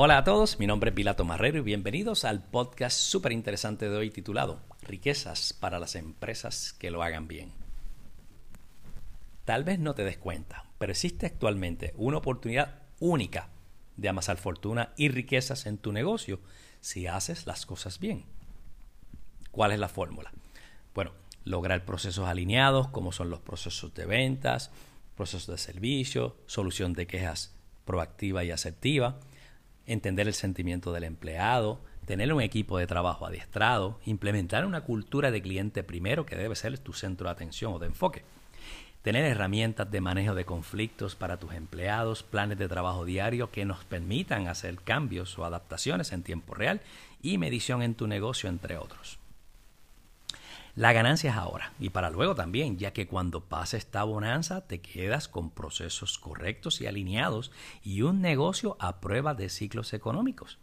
Hola a todos, mi nombre es Pilato Marrero y bienvenidos al podcast súper interesante de hoy titulado Riquezas para las empresas que lo hagan bien. Tal vez no te des cuenta, pero existe actualmente una oportunidad única de amasar fortuna y riquezas en tu negocio si haces las cosas bien. ¿Cuál es la fórmula? Bueno, lograr procesos alineados como son los procesos de ventas, procesos de servicio, solución de quejas proactiva y asertiva, entender el sentimiento del empleado, tener un equipo de trabajo adiestrado, implementar una cultura de cliente primero que debe ser tu centro de atención o de enfoque tener herramientas de manejo de conflictos para tus empleados, planes de trabajo diario que nos permitan hacer cambios o adaptaciones en tiempo real y medición en tu negocio, entre otros. La ganancia es ahora y para luego también, ya que cuando pase esta bonanza te quedas con procesos correctos y alineados y un negocio a prueba de ciclos económicos.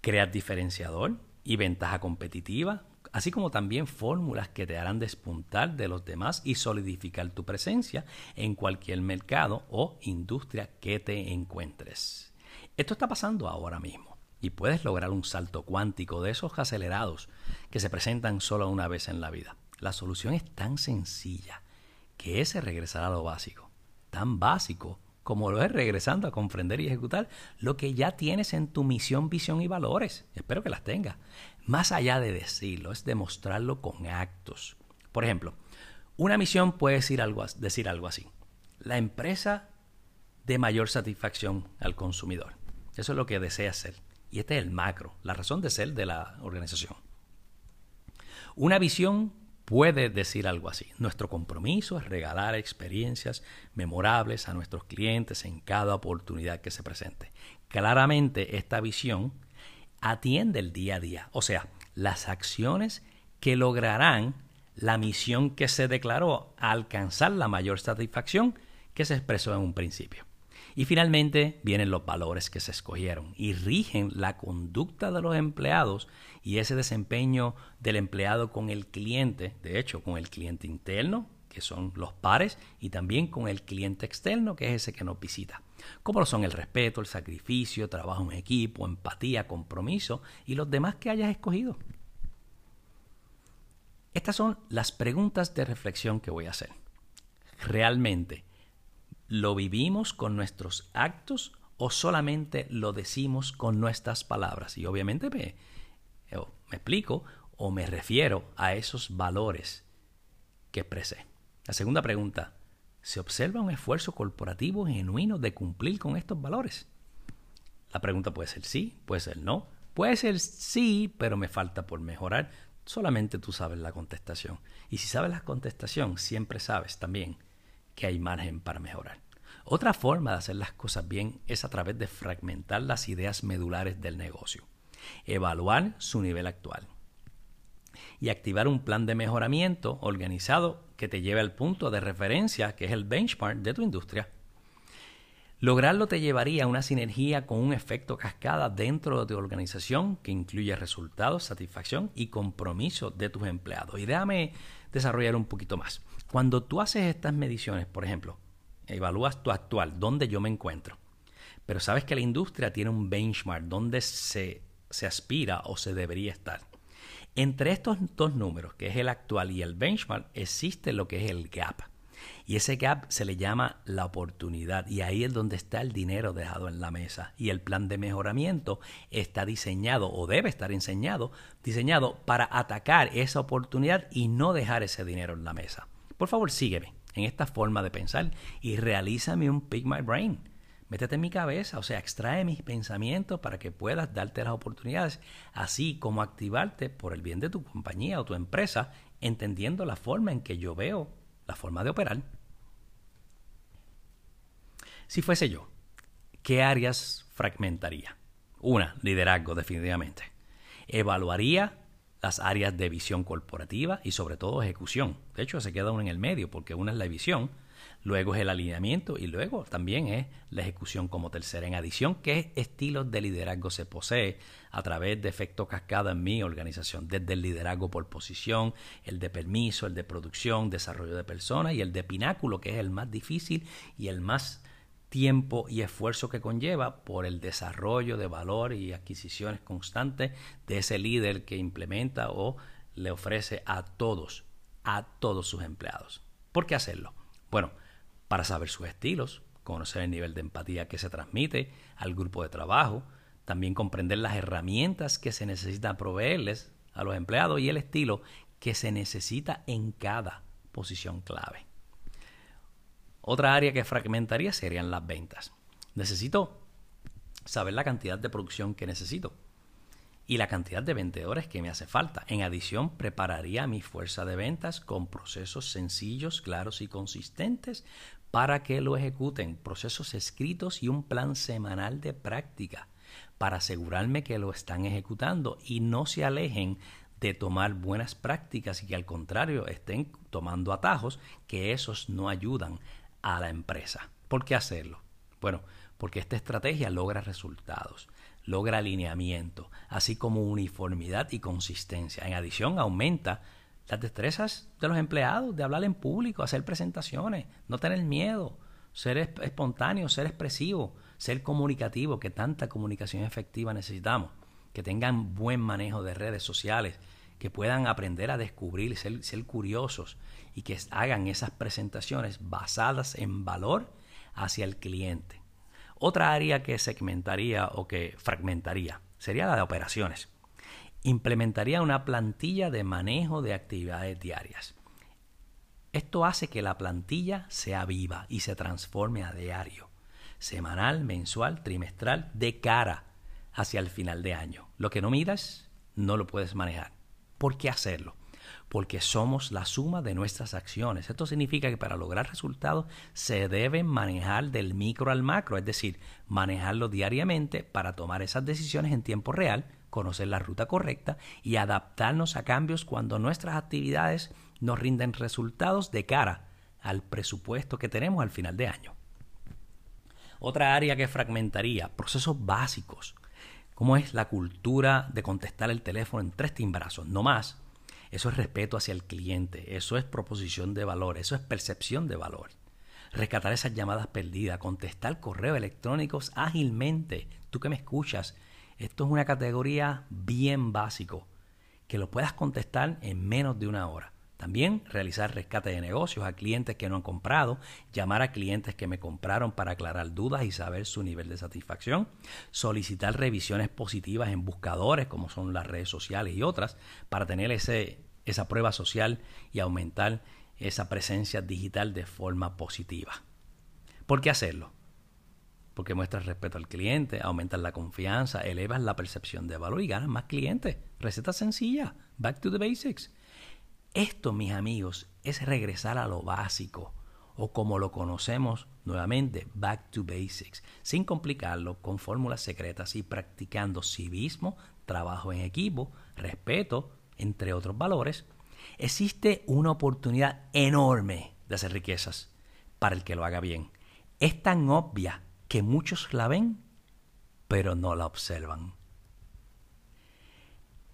Creas diferenciador y ventaja competitiva así como también fórmulas que te harán despuntar de los demás y solidificar tu presencia en cualquier mercado o industria que te encuentres. Esto está pasando ahora mismo y puedes lograr un salto cuántico de esos acelerados que se presentan solo una vez en la vida. La solución es tan sencilla que ese regresar a lo básico, tan básico como lo es regresando a comprender y ejecutar lo que ya tienes en tu misión, visión y valores. Espero que las tengas. Más allá de decirlo, es demostrarlo con actos. Por ejemplo, una misión puede decir algo, así. La empresa de mayor satisfacción al consumidor. Eso es lo que desea ser. Y este es el macro, la razón de ser de la organización. Una visión puede decir algo así. Nuestro compromiso es regalar experiencias memorables a nuestros clientes en cada oportunidad que se presente. Claramente esta visión atiende el día a día, o sea, las acciones que lograrán la misión que se declaró alcanzar la mayor satisfacción que se expresó en un principio. Y finalmente vienen los valores que se escogieron y rigen la conducta de los empleados y ese desempeño del empleado con el cliente, de hecho, con el cliente interno, que son los pares, y también con el cliente externo, que es ese que nos visita. Como lo son el respeto, el sacrificio, trabajo en equipo, empatía, compromiso y los demás que hayas escogido. Estas son las preguntas de reflexión que voy a hacer. ¿Realmente ¿Lo vivimos con nuestros actos o solamente lo decimos con nuestras palabras? Y obviamente me, me explico o me refiero a esos valores que expresé. La segunda pregunta, ¿se observa un esfuerzo corporativo genuino de cumplir con estos valores? La pregunta puede ser sí, puede ser no, puede ser sí, pero me falta por mejorar. Solamente tú sabes la contestación. Y si sabes la contestación, siempre sabes también que hay margen para mejorar. Otra forma de hacer las cosas bien es a través de fragmentar las ideas medulares del negocio, evaluar su nivel actual y activar un plan de mejoramiento organizado que te lleve al punto de referencia que es el benchmark de tu industria. Lograrlo te llevaría a una sinergia con un efecto cascada dentro de tu organización que incluye resultados, satisfacción y compromiso de tus empleados. Y déjame desarrollar un poquito más. Cuando tú haces estas mediciones, por ejemplo, evalúas tu actual, dónde yo me encuentro. Pero sabes que la industria tiene un benchmark donde se, se aspira o se debería estar. Entre estos dos números, que es el actual y el benchmark, existe lo que es el gap. Y ese gap se le llama la oportunidad y ahí es donde está el dinero dejado en la mesa. Y el plan de mejoramiento está diseñado o debe estar diseñado, diseñado para atacar esa oportunidad y no dejar ese dinero en la mesa. Por favor, sígueme en esta forma de pensar y realízame un Pick My Brain. Métete en mi cabeza, o sea, extrae mis pensamientos para que puedas darte las oportunidades, así como activarte por el bien de tu compañía o tu empresa, entendiendo la forma en que yo veo la forma de operar. Si fuese yo, ¿qué áreas fragmentaría? Una, liderazgo definitivamente. Evaluaría las áreas de visión corporativa y sobre todo ejecución. De hecho, se queda uno en el medio porque una es la visión, luego es el alineamiento y luego también es la ejecución como tercera. En adición, ¿qué estilos de liderazgo se posee a través de efecto cascada en mi organización? Desde el liderazgo por posición, el de permiso, el de producción, desarrollo de personas y el de pináculo, que es el más difícil y el más tiempo y esfuerzo que conlleva por el desarrollo de valor y adquisiciones constantes de ese líder que implementa o le ofrece a todos, a todos sus empleados. ¿Por qué hacerlo? Bueno, para saber sus estilos, conocer el nivel de empatía que se transmite al grupo de trabajo, también comprender las herramientas que se necesitan proveerles a los empleados y el estilo que se necesita en cada posición clave. Otra área que fragmentaría serían las ventas. Necesito saber la cantidad de producción que necesito y la cantidad de vendedores que me hace falta. En adición, prepararía mi fuerza de ventas con procesos sencillos, claros y consistentes para que lo ejecuten, procesos escritos y un plan semanal de práctica para asegurarme que lo están ejecutando y no se alejen de tomar buenas prácticas y que al contrario estén tomando atajos que esos no ayudan a la empresa. ¿Por qué hacerlo? Bueno, porque esta estrategia logra resultados logra alineamiento, así como uniformidad y consistencia. En adición, aumenta las destrezas de los empleados de hablar en público, hacer presentaciones, no tener miedo, ser espontáneo, ser expresivo, ser comunicativo, que tanta comunicación efectiva necesitamos, que tengan buen manejo de redes sociales, que puedan aprender a descubrir, ser, ser curiosos y que hagan esas presentaciones basadas en valor hacia el cliente. Otra área que segmentaría o que fragmentaría sería la de operaciones. Implementaría una plantilla de manejo de actividades diarias. Esto hace que la plantilla sea viva y se transforme a diario, semanal, mensual, trimestral, de cara hacia el final de año. Lo que no miras, no lo puedes manejar. ¿Por qué hacerlo? Porque somos la suma de nuestras acciones. Esto significa que para lograr resultados se debe manejar del micro al macro, es decir, manejarlo diariamente para tomar esas decisiones en tiempo real, conocer la ruta correcta y adaptarnos a cambios cuando nuestras actividades nos rinden resultados de cara al presupuesto que tenemos al final de año. Otra área que fragmentaría, procesos básicos, como es la cultura de contestar el teléfono en tres timbrazos, no más, eso es respeto hacia el cliente, eso es proposición de valor, eso es percepción de valor. Rescatar esas llamadas perdidas, contestar correos electrónicos ágilmente. Tú que me escuchas, esto es una categoría bien básico, que lo puedas contestar en menos de una hora. También realizar rescate de negocios a clientes que no han comprado, llamar a clientes que me compraron para aclarar dudas y saber su nivel de satisfacción, solicitar revisiones positivas en buscadores como son las redes sociales y otras para tener ese, esa prueba social y aumentar esa presencia digital de forma positiva. ¿Por qué hacerlo? Porque muestras respeto al cliente, aumentas la confianza, elevas la percepción de valor y ganas más clientes. Receta sencilla, back to the basics. Esto, mis amigos, es regresar a lo básico, o como lo conocemos nuevamente, back to basics, sin complicarlo, con fórmulas secretas y practicando civismo, trabajo en equipo, respeto, entre otros valores, existe una oportunidad enorme de hacer riquezas para el que lo haga bien. Es tan obvia que muchos la ven, pero no la observan.